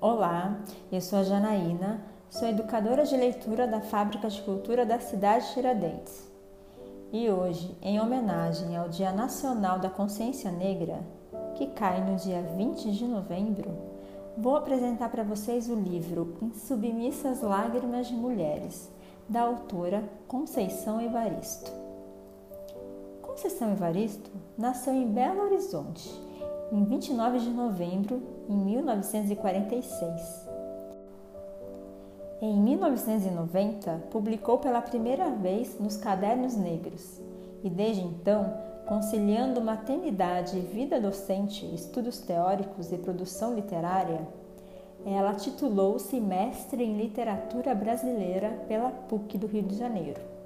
Olá, eu sou a Janaína, sou educadora de leitura da Fábrica de Cultura da cidade de Tiradentes. E hoje, em homenagem ao Dia Nacional da Consciência Negra, que cai no dia 20 de novembro, vou apresentar para vocês o livro Em Submissas Lágrimas de Mulheres, da autora Conceição Evaristo. Conceição Evaristo nasceu em Belo Horizonte em 29 de novembro de 1946. Em 1990, publicou pela primeira vez nos Cadernos Negros e, desde então, conciliando maternidade, vida docente, estudos teóricos e produção literária, ela titulou-se Mestre em Literatura Brasileira pela PUC do Rio de Janeiro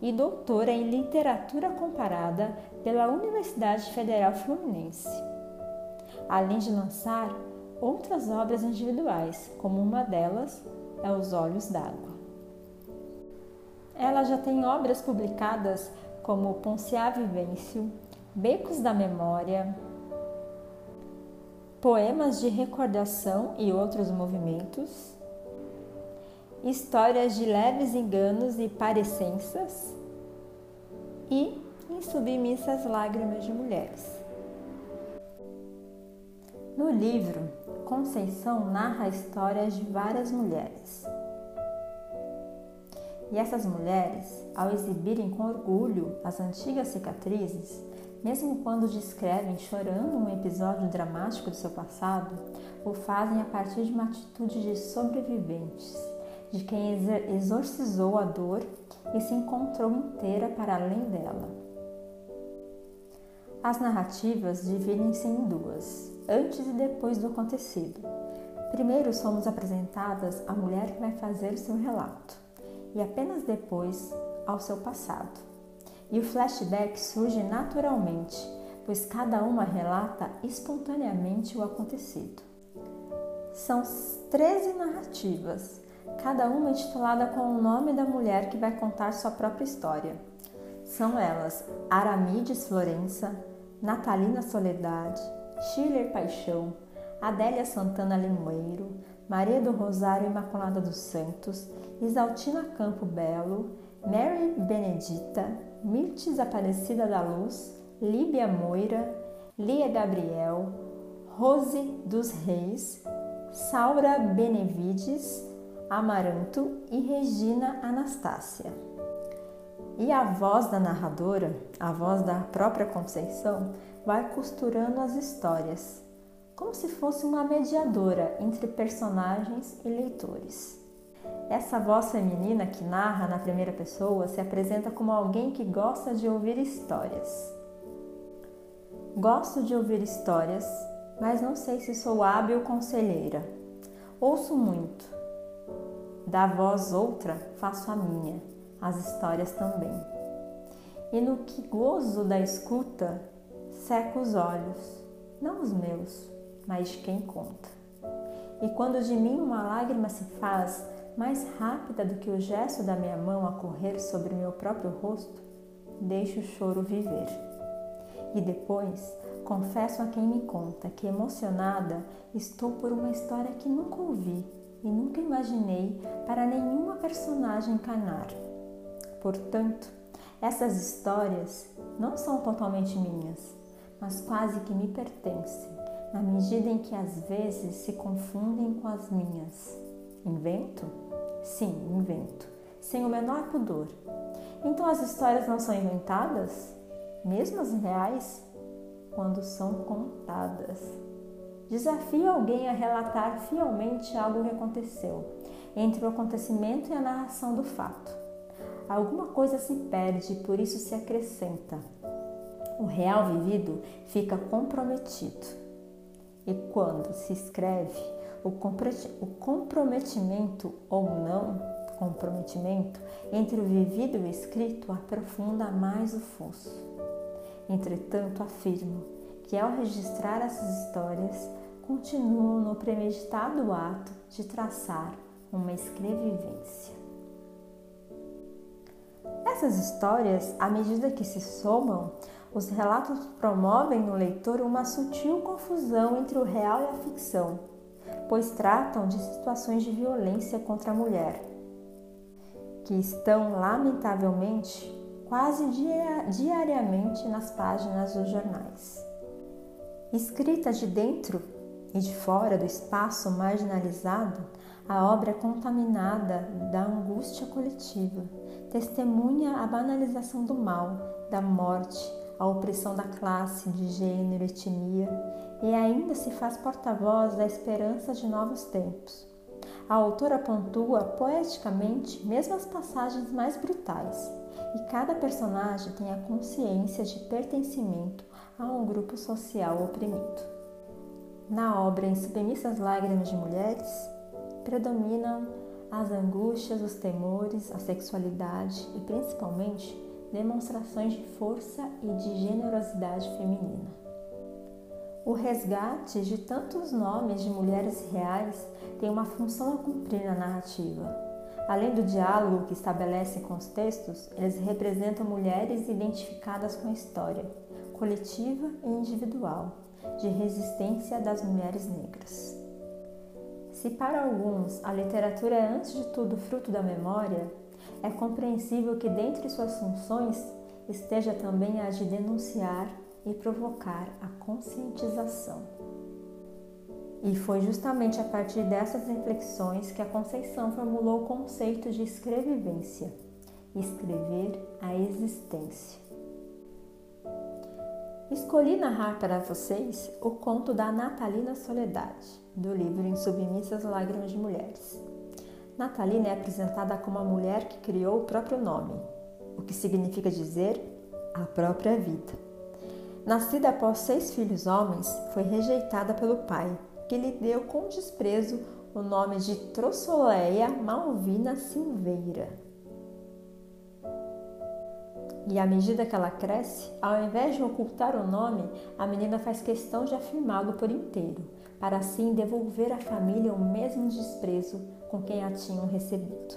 e doutora em Literatura Comparada pela Universidade Federal Fluminense, além de lançar outras obras individuais, como uma delas é Os Olhos d'Água. Ela já tem obras publicadas como Ponciá Vivêncio, Becos da Memória, Poemas de Recordação e Outros Movimentos, Histórias de Leves Enganos e Parecenças e Em Submissas Lágrimas de Mulheres. No livro, Conceição narra histórias de várias mulheres. E essas mulheres, ao exibirem com orgulho as antigas cicatrizes, mesmo quando descrevem chorando um episódio dramático do seu passado, o fazem a partir de uma atitude de sobreviventes, de quem exorcizou a dor e se encontrou inteira para além dela. As narrativas dividem-se em duas, antes e depois do acontecido. Primeiro somos apresentadas à mulher que vai fazer o seu relato, e apenas depois ao seu passado. E o flashback surge naturalmente, pois cada uma relata espontaneamente o acontecido. São 13 narrativas, cada uma intitulada com o nome da mulher que vai contar sua própria história. São elas Aramides Florença, Natalina Soledade, Schiller Paixão, Adélia Santana Limoeiro, Maria do Rosário Imaculada dos Santos, Isaltina Campo Belo, Mary Benedita, Mirtes Aparecida da Luz, Líbia Moira, Lia Gabriel, Rose dos Reis, Saura Benevides, Amaranto e Regina Anastácia. E a voz da narradora, a voz da própria Conceição, vai costurando as histórias, como se fosse uma mediadora entre personagens e leitores. Essa voz feminina que narra na primeira pessoa se apresenta como alguém que gosta de ouvir histórias. Gosto de ouvir histórias, mas não sei se sou hábil conselheira. Ouço muito. Da voz outra, faço a minha, as histórias também. E no que gozo da escuta, seco os olhos, não os meus, mas de quem conta. E quando de mim uma lágrima se faz, mais rápida do que o gesto da minha mão a correr sobre meu próprio rosto, deixo o choro viver. E depois confesso a quem me conta que, emocionada, estou por uma história que nunca ouvi e nunca imaginei para nenhuma personagem encarnar. Portanto, essas histórias não são totalmente minhas, mas quase que me pertencem, na medida em que às vezes se confundem com as minhas. Invento? Sim, invento, sem o menor pudor. Então as histórias não são inventadas? Mesmo as reais? Quando são contadas. Desafio alguém a relatar fielmente algo que aconteceu, entre o acontecimento e a narração do fato. Alguma coisa se perde, por isso se acrescenta. O real vivido fica comprometido. E quando se escreve, o comprometimento ou não comprometimento entre o vivido e o escrito aprofunda mais o fosso. Entretanto, afirmo que ao registrar essas histórias, continuo no premeditado ato de traçar uma escrevivência. Essas histórias, à medida que se somam, os relatos promovem no leitor uma sutil confusão entre o real e a ficção pois tratam de situações de violência contra a mulher, que estão, lamentavelmente, quase diariamente nas páginas dos jornais. Escrita de dentro e de fora do espaço marginalizado, a obra é contaminada da angústia coletiva, testemunha a banalização do mal, da morte, a opressão da classe, de gênero, etnia e ainda se faz porta-voz da esperança de novos tempos. A autora pontua poeticamente mesmo as passagens mais brutais, e cada personagem tem a consciência de pertencimento a um grupo social oprimido. Na obra Em Submissas Lágrimas de Mulheres, predominam as angústias, os temores, a sexualidade e principalmente demonstrações de força e de generosidade feminina. O resgate de tantos nomes de mulheres reais tem uma função a cumprir na narrativa. Além do diálogo que estabelecem com os textos, eles representam mulheres identificadas com a história, coletiva e individual, de resistência das mulheres negras. Se para alguns a literatura é antes de tudo fruto da memória, é compreensível que dentre suas funções esteja também a de denunciar e provocar a conscientização. E foi justamente a partir dessas reflexões que a Conceição formulou o conceito de escrevivência, escrever a existência. Escolhi narrar para vocês o conto da Natalina Soledade, do livro Em Submissas Lágrimas de Mulheres. Natalina é apresentada como a mulher que criou o próprio nome, o que significa dizer a própria vida. Nascida após seis filhos homens, foi rejeitada pelo pai, que lhe deu com desprezo o nome de Trossoleia Malvina Silveira. E à medida que ela cresce, ao invés de ocultar o nome, a menina faz questão de afirmá-lo por inteiro, para assim devolver à família o mesmo desprezo com quem a tinham recebido.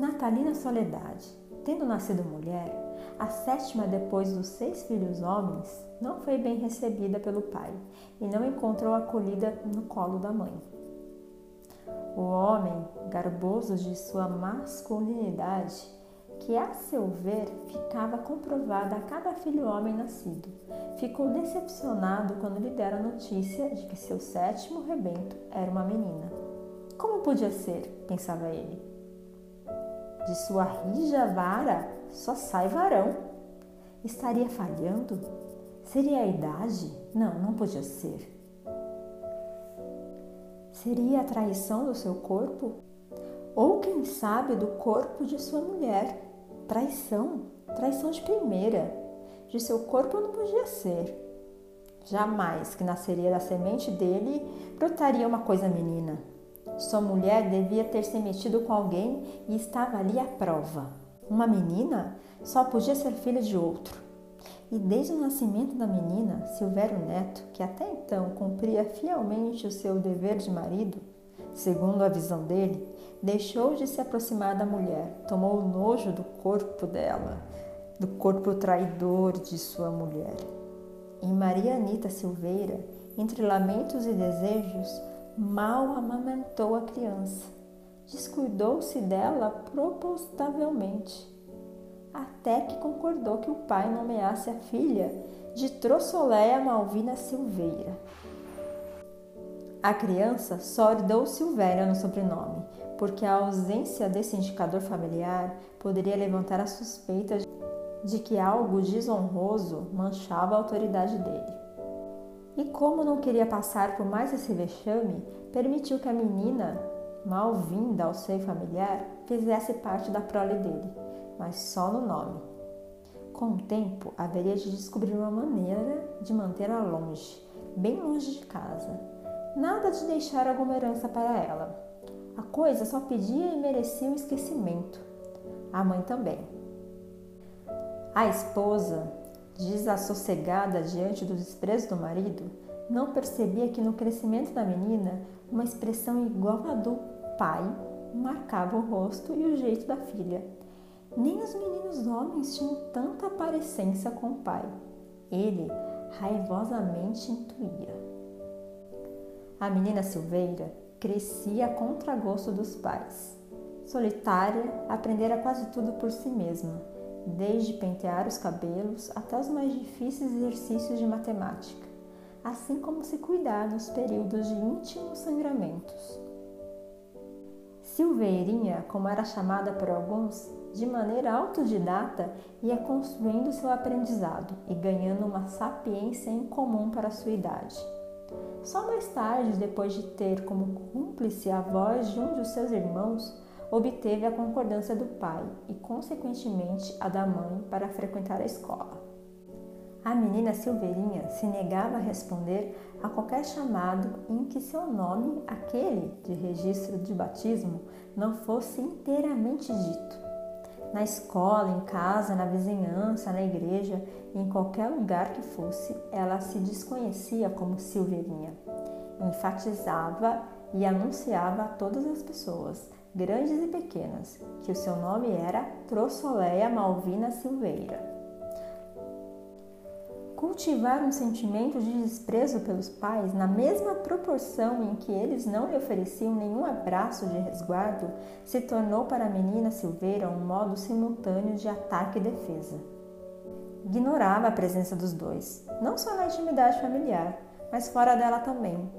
Natalina Soledade, tendo nascido mulher, a sétima depois dos seis filhos homens, não foi bem recebida pelo pai e não encontrou acolhida no colo da mãe. O homem, garboso de sua masculinidade, que, a seu ver, ficava comprovada a cada filho homem nascido. Ficou decepcionado quando lhe deram a notícia de que seu sétimo rebento era uma menina. Como podia ser? pensava ele. De sua rija vara só sai varão. Estaria falhando? Seria a idade? Não, não podia ser. Seria a traição do seu corpo? Ou quem sabe do corpo de sua mulher? Traição, traição de primeira. De seu corpo não podia ser. Jamais que nasceria da semente dele brotaria uma coisa menina. Sua mulher devia ter se metido com alguém e estava ali a prova. Uma menina só podia ser filha de outro. E desde o nascimento da menina, Silvério Neto, que até então cumpria fielmente o seu dever de marido, segundo a visão dele, deixou de se aproximar da mulher, tomou nojo do corpo dela, do corpo traidor de sua mulher. Em Maria Anita Silveira, entre lamentos e desejos, mal amamentou a criança, descuidou-se dela propositavelmente, até que concordou que o pai nomeasse a filha de Trossoléia Malvina Silveira. A criança só herdou Silvéria no sobrenome, porque a ausência desse indicador familiar poderia levantar a suspeita de que algo desonroso manchava a autoridade dele. E como não queria passar por mais esse vexame, permitiu que a menina, mal-vinda ao seio familiar, fizesse parte da prole dele, mas só no nome. Com o tempo, haveria de descobrir uma maneira de mantê-la longe, bem longe de casa. Nada de deixar alguma herança para ela, a coisa só pedia e merecia um esquecimento. A mãe também. A esposa, desassossegada diante do desprezo do marido, não percebia que no crescimento da menina uma expressão igual à do pai marcava o rosto e o jeito da filha. Nem os meninos homens tinham tanta parecência com o pai. Ele raivosamente intuía. A menina Silveira crescia a contragosto dos pais. Solitária, aprendera quase tudo por si mesma, desde pentear os cabelos até os mais difíceis exercícios de matemática, assim como se cuidar nos períodos de íntimos sangramentos. Silveirinha, como era chamada por alguns, de maneira autodidata, ia construindo seu aprendizado e ganhando uma sapiência incomum para sua idade. Só mais tarde, depois de ter como cúmplice a voz de um de seus irmãos, obteve a concordância do pai e, consequentemente, a da mãe para frequentar a escola. A menina Silveirinha se negava a responder a qualquer chamado em que seu nome, aquele de registro de batismo, não fosse inteiramente dito. Na escola, em casa, na vizinhança, na igreja, em qualquer lugar que fosse, ela se desconhecia como Silveirinha. Enfatizava e anunciava a todas as pessoas, grandes e pequenas, que o seu nome era Trossoleia Malvina Silveira. Cultivar um sentimento de desprezo pelos pais na mesma proporção em que eles não lhe ofereciam nenhum abraço de resguardo se tornou para a menina Silveira um modo simultâneo de ataque e defesa. Ignorava a presença dos dois, não só na intimidade familiar, mas fora dela também.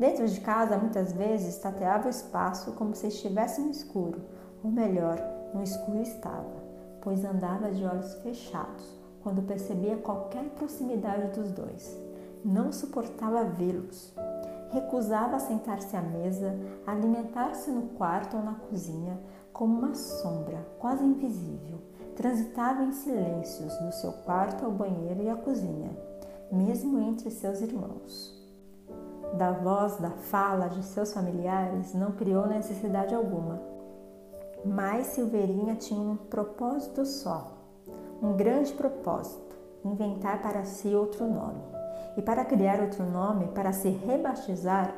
Dentro de casa, muitas vezes, tateava o espaço como se estivesse no escuro, ou melhor, no escuro estava, pois andava de olhos fechados quando percebia qualquer proximidade dos dois. Não suportava vê-los. Recusava sentar-se à mesa, alimentar-se no quarto ou na cozinha, como uma sombra quase invisível. Transitava em silêncios do seu quarto ao banheiro e à cozinha, mesmo entre seus irmãos. Da voz, da fala de seus familiares não criou necessidade alguma. Mas Silveirinha tinha um propósito só: um grande propósito: inventar para si outro nome. E para criar outro nome, para se rebatizar,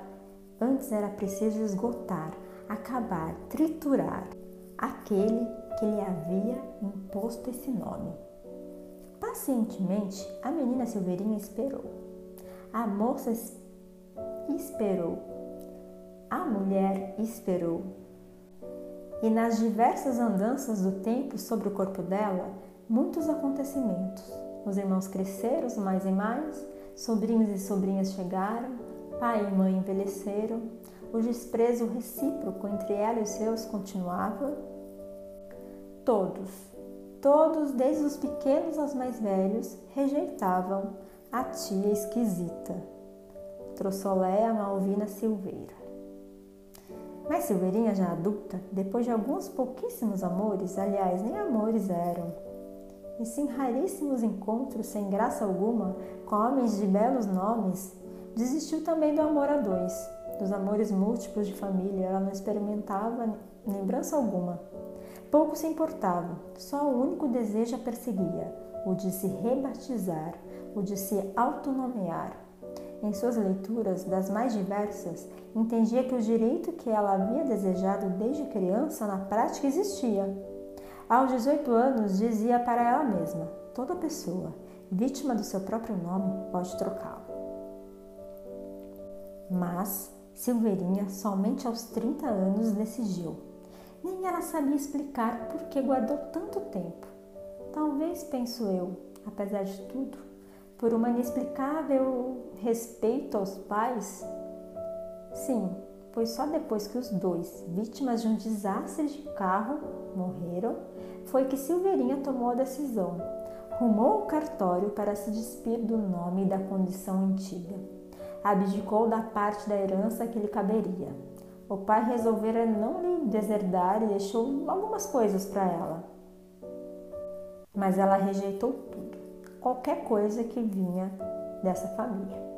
antes era preciso esgotar, acabar, triturar aquele que lhe havia imposto esse nome. Pacientemente, a menina Silveirinha esperou. A moça esperou. A mulher esperou. E nas diversas andanças do tempo sobre o corpo dela, muitos acontecimentos. Os irmãos cresceram mais e mais, sobrinhos e sobrinhas chegaram, pai e mãe envelheceram, o desprezo recíproco entre ela e os seus continuava. Todos, todos, desde os pequenos aos mais velhos, rejeitavam a tia esquisita, Trossoléa Malvina Silveira. Mas Silveirinha, já adulta, depois de alguns pouquíssimos amores, aliás, nem amores eram, e sim raríssimos encontros sem graça alguma com homens de belos nomes, desistiu também do amor a dois, dos amores múltiplos de família, ela não experimentava lembrança alguma. Pouco se importava, só o único desejo a perseguia, o de se rebatizar, o de se autonomear. Em suas leituras, das mais diversas, entendia que o direito que ela havia desejado desde criança na prática existia aos 18 anos, dizia para ela mesma: toda pessoa vítima do seu próprio nome pode trocá-lo. Mas Silveirinha, somente aos 30 anos, decidiu. Nem ela sabia explicar por que guardou tanto tempo. Talvez, penso eu, apesar de tudo, por uma inexplicável respeito aos pais? Sim, pois só depois que os dois, vítimas de um desastre de carro, morreram, foi que Silveirinha tomou a decisão. Rumou ao cartório para se despir do nome e da condição antiga. Abdicou da parte da herança que lhe caberia. O pai resolvera não lhe deserdar e deixou algumas coisas para ela. Mas ela rejeitou tudo, qualquer coisa que vinha dessa família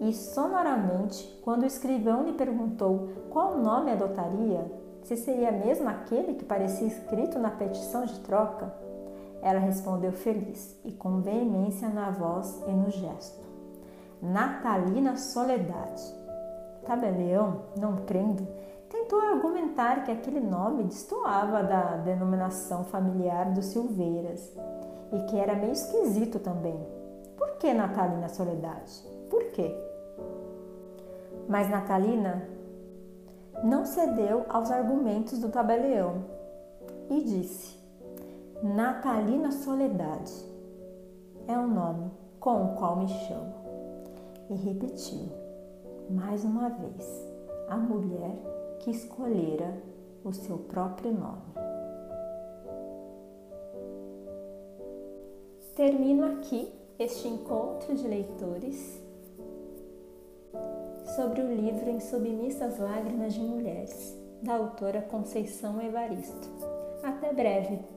e sonoramente, quando o escrivão lhe perguntou qual nome adotaria, se seria mesmo aquele que parecia escrito na petição de troca, ela respondeu feliz e com veemência na voz e no gesto: Natalina Soledade. Tabelião, não crendo, tentou argumentar que aquele nome destoava da denominação familiar dos Silveiras e que era meio esquisito também. Por que Natalina Soledade? Por quê? Mas Natalina não cedeu aos argumentos do tabelião e disse: Natalina Soledade é o nome com o qual me chamo. E repetiu mais uma vez a mulher que escolhera o seu próprio nome. Termino aqui este encontro de leitores sobre o livro Em Submissas Lágrimas de Mulheres, da autora Conceição Evaristo. Até breve!